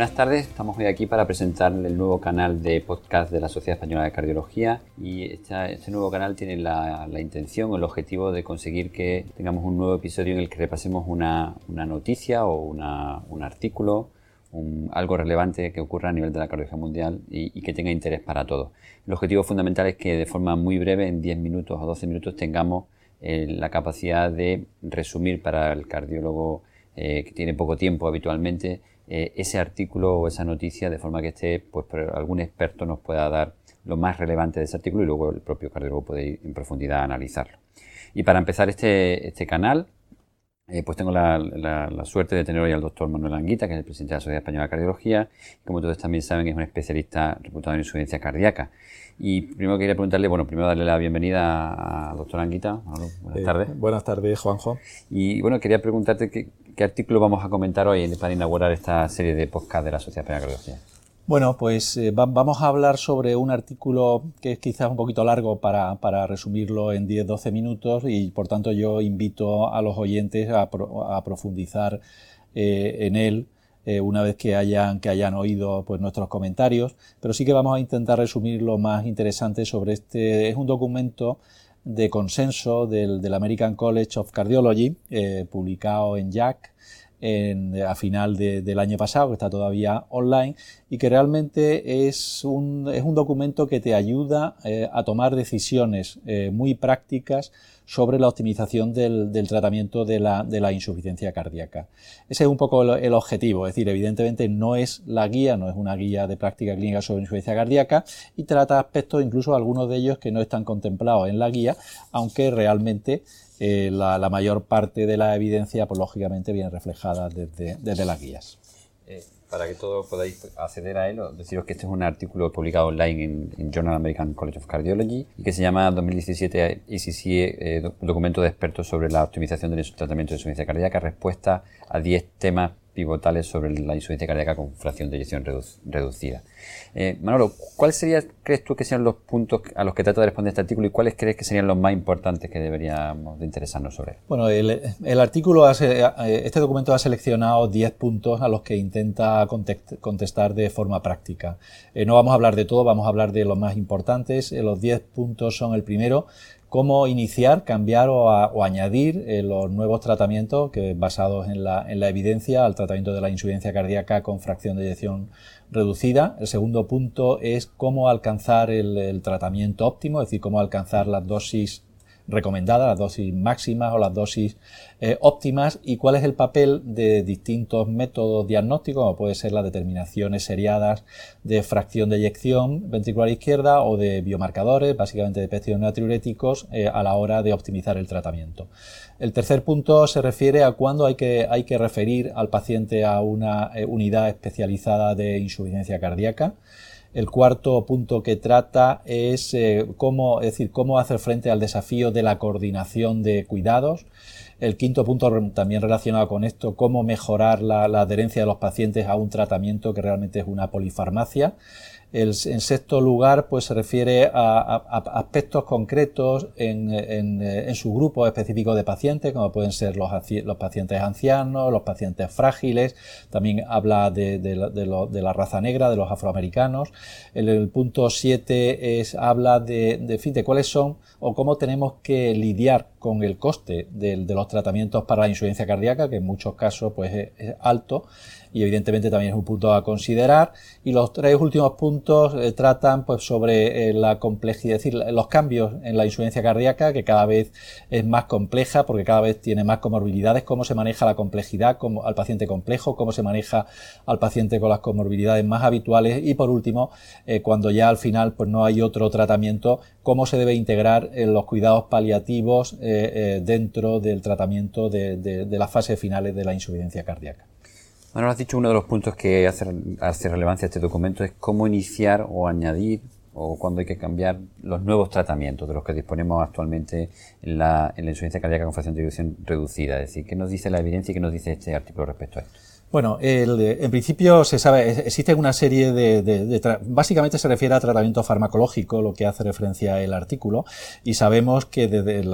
Buenas tardes, estamos hoy aquí para presentar el nuevo canal de podcast de la Sociedad Española de Cardiología y este nuevo canal tiene la, intención o el objetivo de conseguir que tengamos un nuevo episodio en el que repasemos una, noticia o un artículo, algo relevante que ocurra a nivel de la cardiología mundial y, que tenga interés para todos. El objetivo fundamental es que de forma muy breve, en 10 minutos o 12 minutos, tengamos eh, la capacidad de resumir para el cardiólogo eh, que tiene poco tiempo habitualmente eh, ese artículo o esa noticia de forma que esté, pues algún experto nos pueda dar lo más relevante de ese artículo y luego el propio cardiólogo puede ir en profundidad a analizarlo. Y para empezar este, este canal, eh, pues tengo la, suerte de tener hoy al doctor Manuel Anguita, que es el presidente de la Sociedad Española de Cardiología, y como todos también saben es un especialista reputado en insuficiencia cardíaca. Y primero quería preguntarle, bueno, primero darle la bienvenida al doctor Anguita. buenas tardes. Eh, buenas tardes, Juanjo. Y bueno, quería preguntarte qué, qué artículo vamos a comentar hoy para inaugurar esta serie de podcast de la Sociedad Española de Cardiología. Bueno, pues eh, vamos a hablar sobre un artículo que es quizás un poquito largo para, resumirlo en 10-12 minutos y por tanto yo invito a los oyentes a, profundizar eh, en él eh, una vez que hayan, que hayan oído pues, nuestros comentarios, pero sí que vamos a intentar resumir lo más interesante sobre este. Es un documento de consenso del, American College of Cardiology, publicado en JAC a final del año pasado, que está todavía online, y que realmente es un, es un documento que te ayuda eh, a tomar decisiones eh, muy prácticas sobre la optimización del, tratamiento de la, de la, insuficiencia cardíaca. Ese es un poco el, objetivo, es decir, evidentemente no es la guía, no es una guía de práctica clínica sobre insuficiencia cardíaca y trata aspectos, incluso algunos de ellos que no están contemplados en la guía, aunque realmente eh, la, mayor parte de la evidencia, pues lógicamente, viene reflejada desde, desde las guías. Eh, para que todos podáis acceder a él, deciros que este es un artículo publicado online en, Journal American College of Cardiology y que se llama 2017 ECC, eh, documento de expertos sobre la optimización del tratamiento de insuficiencia cardíaca, respuesta a 10 temas pivotales sobre la insuficiencia cardíaca con fracción de eyección reducida. Eh, Manolo, ¿cuáles serían, crees tú que sean los puntos a los que trata de responder este artículo y cuáles crees que serían los más importantes que deberíamos de interesarnos sobre él? Bueno, el, artículo, eh, este documento ha seleccionado 10 puntos a los que intenta contestar de forma práctica. Eh, no vamos a hablar de todo, vamos a hablar de los más importantes. los 10 puntos son el primero, cómo iniciar, cambiar o, añadir eh, los nuevos tratamientos que basados en la, evidencia al tratamiento de la insuficiencia cardíaca con fracción de eyección reducida. El segundo punto es cómo alcanzar el tratamiento óptimo, es decir, cómo alcanzar las dosis recomendadas, las dosis máximas o las dosis eh, óptimas y cuál es el papel de distintos métodos diagnósticos, como puede ser las determinaciones seriadas de fracción de eyección ventricular izquierda o de biomarcadores, básicamente de péptidos natriuréticos, eh, a la hora de optimizar el tratamiento. El tercer punto se refiere a cuándo hay que, hay que referir al paciente a una eh, unidad especializada de insuficiencia cardíaca. El cuarto punto que trata es eh, cómo, decir, cómo hacer frente al desafío de la coordinación de cuidados. El quinto punto también relacionado con esto, cómo mejorar la adherencia de los pacientes a un tratamiento que realmente es una polifarmacia. El, en sexto lugar, pues se refiere a, aspectos concretos en, su grupo específico de pacientes, como pueden ser los, pacientes ancianos, los pacientes frágiles. También habla de, la raza negra, de los afroamericanos. El, punto siete es, habla de, fin, de cuáles son o cómo tenemos que lidiar con el coste de, los tratamientos para la insuficiencia cardíaca, que en muchos casos pues, es alto y evidentemente también es un punto a considerar. Y los tres últimos puntos eh, tratan pues, sobre eh, la complejidad, es decir, los cambios en la insuficiencia cardíaca, que cada vez es más compleja porque cada vez tiene más comorbilidades, cómo se maneja la complejidad como, al paciente complejo, cómo se maneja al paciente con las comorbilidades más habituales y por último, eh, cuando ya al final pues, no hay otro tratamiento, cómo se debe integrar los cuidados paliativos dentro del tratamiento de, de las fases finales de la insuficiencia cardíaca. Bueno, has dicho uno de los puntos que hace, relevancia a este documento es cómo iniciar o añadir o cuándo hay que cambiar los nuevos tratamientos de los que disponemos actualmente en la, en insuficiencia cardíaca con fracción de eyección reducida. Es decir, ¿qué nos dice la evidencia y qué nos dice este artículo respecto a esto? Bueno, en principio se sabe, existe una serie de, básicamente se refiere a tratamiento farmacológico, lo que hace referencia el artículo, y sabemos que desde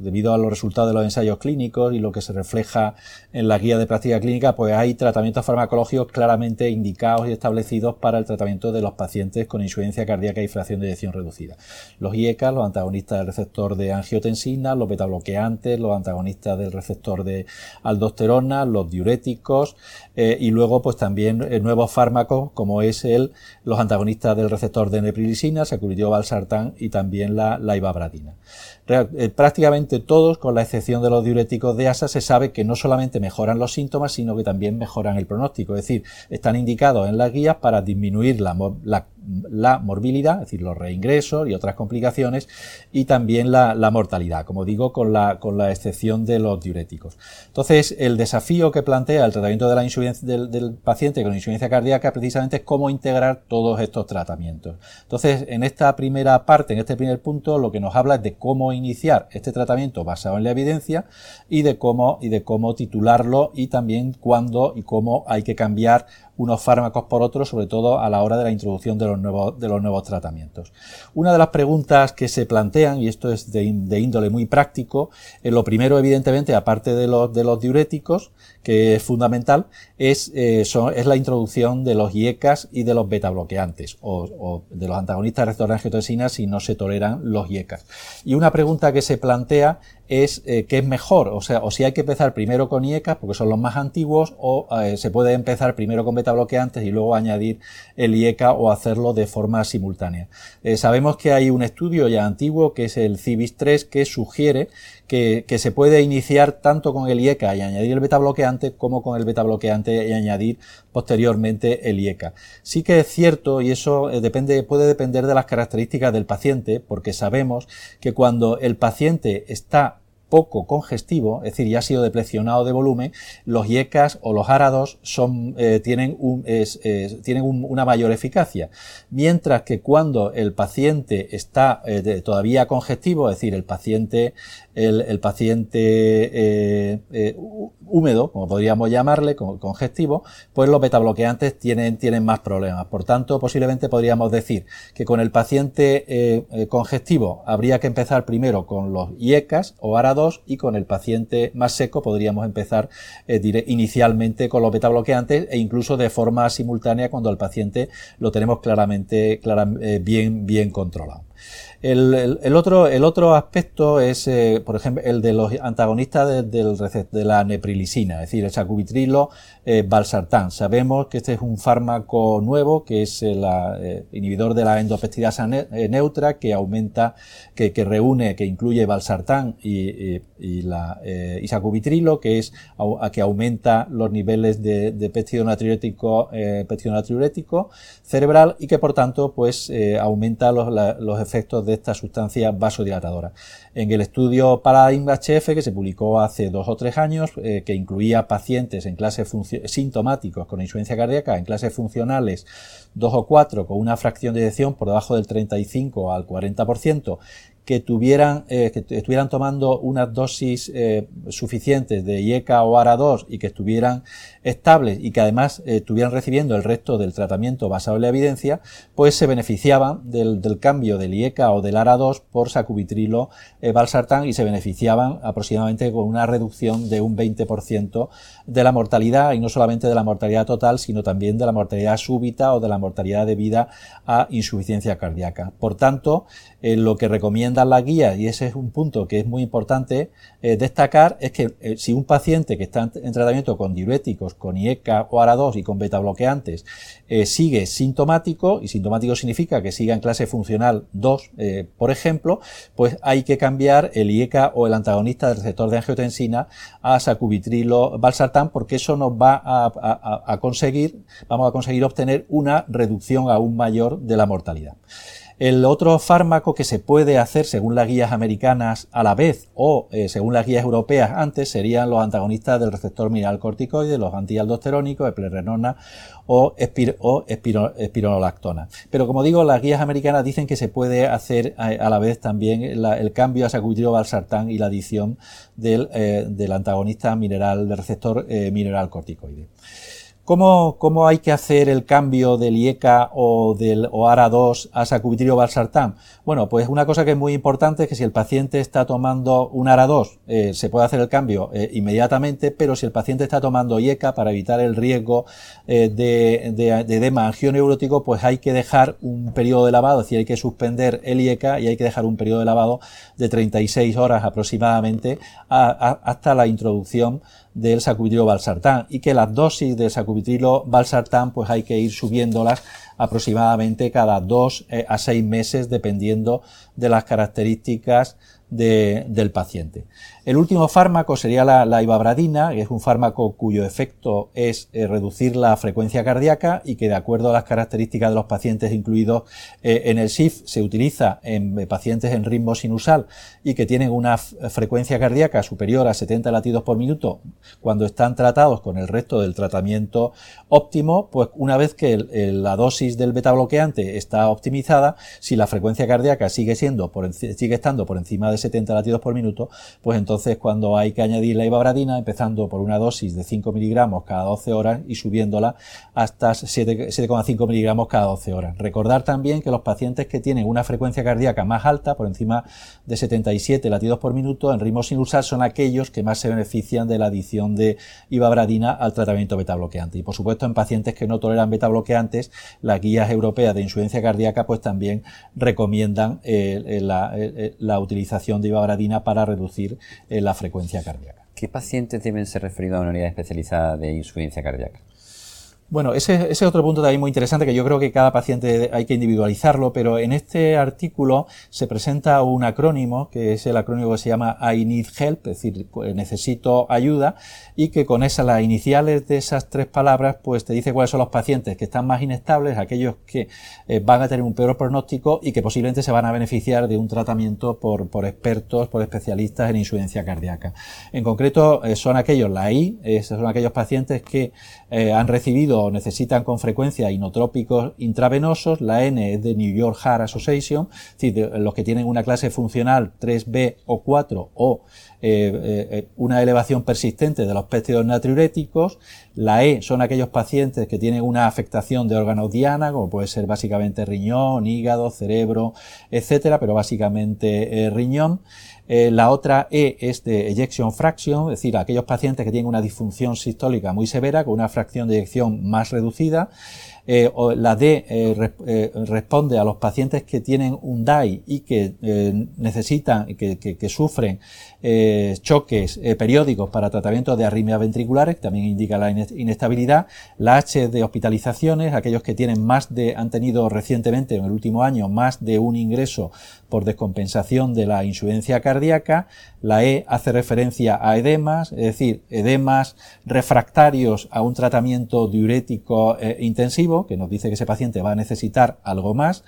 debido a los resultados de los ensayos clínicos y lo que se refleja en la guía de práctica clínica, pues hay tratamientos farmacológicos claramente indicados y establecidos para el tratamiento de los pacientes con insuficiencia cardíaca y fracción de eyección reducida. Los IECA, los antagonistas del receptor de angiotensina, los betabloqueantes, los antagonistas del receptor de aldosterona, los diuréticos, eh, y luego pues también eh, nuevos fármacos como es el, los antagonistas del receptor de neprilisina, sacubitril valsartán y también la, la ibabradina. Eh, prácticamente todos, con la excepción de los diuréticos de ASA, se sabe que no solamente mejoran los síntomas, sino que también mejoran el pronóstico. Es decir, están indicados en las guías para disminuir la, la, morbilidad, es decir, los reingresos y otras complicaciones, y también la, mortalidad, como digo, con la, con la excepción de los diuréticos. Entonces, el desafío que plantea el tratamiento de la del, del paciente con insuficiencia cardíaca precisamente es cómo integrar todos estos tratamientos. Entonces, en esta primera parte, en este primer punto, lo que nos habla es de cómo iniciar este tratamiento basado en la evidencia y de cómo, y de cómo titularlo y también cuándo y cómo hay que cambiar unos fármacos por otros, sobre todo a la hora de la introducción de los nuevos, de los nuevos tratamientos. Una de las preguntas que se plantean, y esto es de, índole muy práctico, eh, lo primero, evidentemente, aparte de los, de los diuréticos, que es fundamental, es, eh, es la introducción de los IECAS y de los beta bloqueantes, o, de los antagonistas de si no se toleran los IECAS. Y una pregunta que se plantea es eh, es mejor, o sea, o si hay que empezar primero con IECAS porque son los más antiguos, o eh, se puede empezar primero con beta bloqueantes y luego añadir el IECA o hacerlo de forma simultánea. Eh, sabemos que hay un estudio ya antiguo que es el CIVIS 3 que sugiere que, que, se puede iniciar tanto con el IECA y añadir el beta bloqueante como con el beta bloqueante y añadir posteriormente el IECA. Sí que es cierto, y eso depende, puede depender de las características del paciente, porque sabemos que cuando el paciente está poco congestivo, es decir, ya ha sido deplecionado de volumen, los IECAS o los árados son, eh, tienen, tienen una mayor eficacia. Mientras que cuando el paciente está eh, todavía congestivo, es decir, el paciente, el, paciente eh, húmedo, como podríamos llamarle, congestivo, pues los betabloqueantes tienen, tienen más problemas. Por tanto, posiblemente podríamos decir que con el paciente congestivo habría que empezar primero con los IECAS o árados y con el paciente más seco podríamos empezar eh, inicialmente con los beta bloqueantes e incluso de forma simultánea cuando el paciente lo tenemos claramente eh, bien, bien controlado. El, otro, el otro aspecto es, eh, por ejemplo, el de los antagonistas de, de la neprilisina, es decir, el sacubitrilo, eh. Sabemos que este es un fármaco nuevo, que es el eh, inhibidor de la endopeptidasa neutra, que aumenta, que, que, reúne, que incluye valsartán y, y, sacubitrilo, que es a, que aumenta los niveles de, de péptido natriurético cerebral y que por tanto, pues, aumenta los, los efectos de esta sustancia vasodilatadora. En el estudio Paradigm HF, que se publicó hace dos o tres años, eh, que incluía pacientes en clases sintomáticos con insuficiencia cardíaca, en clases funcionales dos o cuatro con una fracción de eyección por debajo del 35 al 40%, que tuvieran, eh, que estuvieran tomando unas dosis eh, suficientes de IECA o ARA2 y que estuvieran estables y que además eh, estuvieran recibiendo el resto del tratamiento basado en la evidencia, pues se beneficiaban del, del cambio del IECA o del ARA2 por sacubitrilo valsartán y se beneficiaban aproximadamente con una reducción de un 20% de la mortalidad y no solamente de la mortalidad total, sino también de la mortalidad súbita o de la mortalidad debida a insuficiencia cardíaca. Por tanto, lo que recomienda la guía, y ese es un punto que es muy importante eh, destacar, es que eh, si un paciente que está en tratamiento con diuréticos, con IECA o ARA2 y con beta bloqueantes, eh, sigue sintomático, y sintomático significa que siga en clase funcional 2, por ejemplo, pues hay que cambiar el IECA o el antagonista del receptor de angiotensina a sacubitrilo valsartán, porque eso nos va a conseguir, vamos a conseguir obtener una reducción aún mayor de la mortalidad. El otro fármaco que se puede hacer según las guías americanas a la vez o eh, según las guías europeas antes serían los antagonistas del receptor mineral corticoide, los antialdosterónicos, eplerenona o, espironolactona. Pero como digo, las guías americanas dicen que se puede hacer a, la vez también el cambio a sacubitrilo valsartán y la adición del, eh, antagonista mineral del receptor eh, mineral corticoide. ¿Cómo, ¿Cómo, hay que hacer el cambio del IECA o del o ARA2 a sacubitril valsartán? Bueno, pues una cosa que es muy importante es que si el paciente está tomando un ARA2, eh, se puede hacer el cambio eh, inmediatamente, pero si el paciente está tomando IECA para evitar el riesgo eh, de, de, de, edema angioneurótico, pues hay que dejar un periodo de lavado, es decir, hay que suspender el IECA y hay que dejar un periodo de lavado de 36 horas aproximadamente hasta la introducción del sacubitrilo valsartán y que las dosis de sacubitrilo valsartán pues hay que ir subiéndolas aproximadamente cada dos eh, a seis meses dependiendo de las características del paciente. El último fármaco sería la, ibabradina, que es un fármaco cuyo efecto es eh, reducir la frecuencia cardíaca y que de acuerdo a las características de los pacientes incluidos eh, en el SIF se utiliza en eh, pacientes en ritmo sinusal y que tienen una frecuencia cardíaca superior a 70 latidos por minuto cuando están tratados con el resto del tratamiento óptimo, pues una vez que la dosis del beta bloqueante está optimizada, si la frecuencia cardíaca sigue siendo por, sigue estando por encima de 70 latidos por minuto, pues entonces entonces, cuando hay que añadir la ibabradina, empezando por una dosis de 5 miligramos cada 12 horas y subiéndola hasta 7,5 miligramos cada 12 horas. Recordar también que los pacientes que tienen una frecuencia cardíaca más alta, por encima de 77 latidos por minuto, en ritmo sinusal, son aquellos que más se benefician de la adición de ibabradina al tratamiento beta bloqueante. Y por supuesto, en pacientes que no toleran beta bloqueantes, las guías europeas de insuficiencia cardíaca pues también recomiendan eh, la, eh, la utilización de ibabradina para reducir la frecuencia cardíaca. ¿Qué pacientes deben ser referidos a una unidad especializada de insuficiencia cardíaca? Bueno, ese, es otro punto también muy interesante que yo creo que cada paciente hay que individualizarlo, pero en este artículo se presenta un acrónimo, que es el acrónimo que se llama I need help, es decir, necesito ayuda, y que con esas, las iniciales de esas tres palabras, pues te dice cuáles son los pacientes que están más inestables, aquellos que eh, van a tener un peor pronóstico y que posiblemente se van a beneficiar de un tratamiento por, por expertos, por especialistas en insuficiencia cardíaca. En concreto, eh, son aquellos, la I, son aquellos pacientes que eh, han recibido necesitan con frecuencia inotrópicos intravenosos, la N es de New York Heart Association, es decir, los que tienen una clase funcional 3B o 4 o eh, eh, una elevación persistente de los péptidos natriuréticos, la E son aquellos pacientes que tienen una afectación de órganos diana, como puede ser básicamente riñón, hígado, cerebro, etcétera, pero básicamente eh, riñón. La otra E es de ejection fraction, es decir, aquellos pacientes que tienen una disfunción sistólica muy severa con una fracción de eyección más reducida. Eh, la D eh, eh, responde a los pacientes que tienen un DAI y que necesitan, que, que, sufren choques periódicos para tratamiento de arritmias ventriculares, también indica la inestabilidad. La H de hospitalizaciones, aquellos que tienen más de, han tenido recientemente en el último año más de un ingreso por descompensación de la insuficiencia cardíaca. La E hace referencia a edemas, es decir, edemas refractarios a un tratamiento diurético intensivo que nos dice que ese paciente va a necesitar algo más.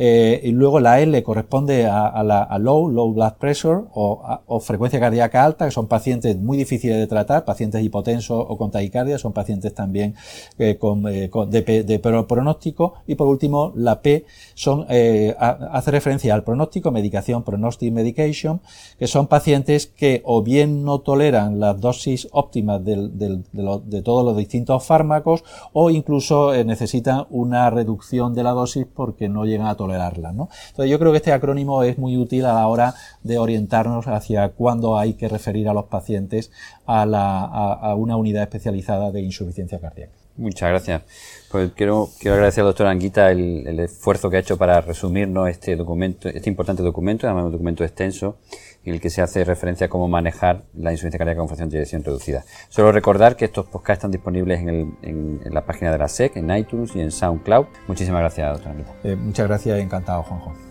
Eh, y luego la L corresponde a, la low, low blood pressure o, frecuencia cardíaca alta, que son pacientes muy difíciles de tratar, pacientes hipotensos o con taquicardia, son pacientes también eh, con, eh, de, pronóstico. Y por último, la P son, hace referencia al pronóstico, medicación, prognostic medication, que son pacientes que o bien no toleran las dosis óptimas de, todos los distintos fármacos o incluso necesitan una reducción de la dosis porque no llegan a tolerar Entonces yo creo que este acrónimo es muy útil a la hora de orientarnos hacia cuándo hay que referir a los pacientes a, una unidad especializada de insuficiencia cardíaca. Muchas gracias. Pues quiero, quiero agradecer al doctor Anguita el, el, esfuerzo que ha hecho para resumirnos este documento, este importante documento, además un documento extenso en el que se hace referencia a cómo manejar la insuficiencia cardíaca con función de eyección reducida. Solo recordar que estos podcasts están disponibles en, el, en, la página de la SEC, en iTunes y en SoundCloud. Muchísimas gracias, doctor eh, muchas gracias, encantado, Juanjo.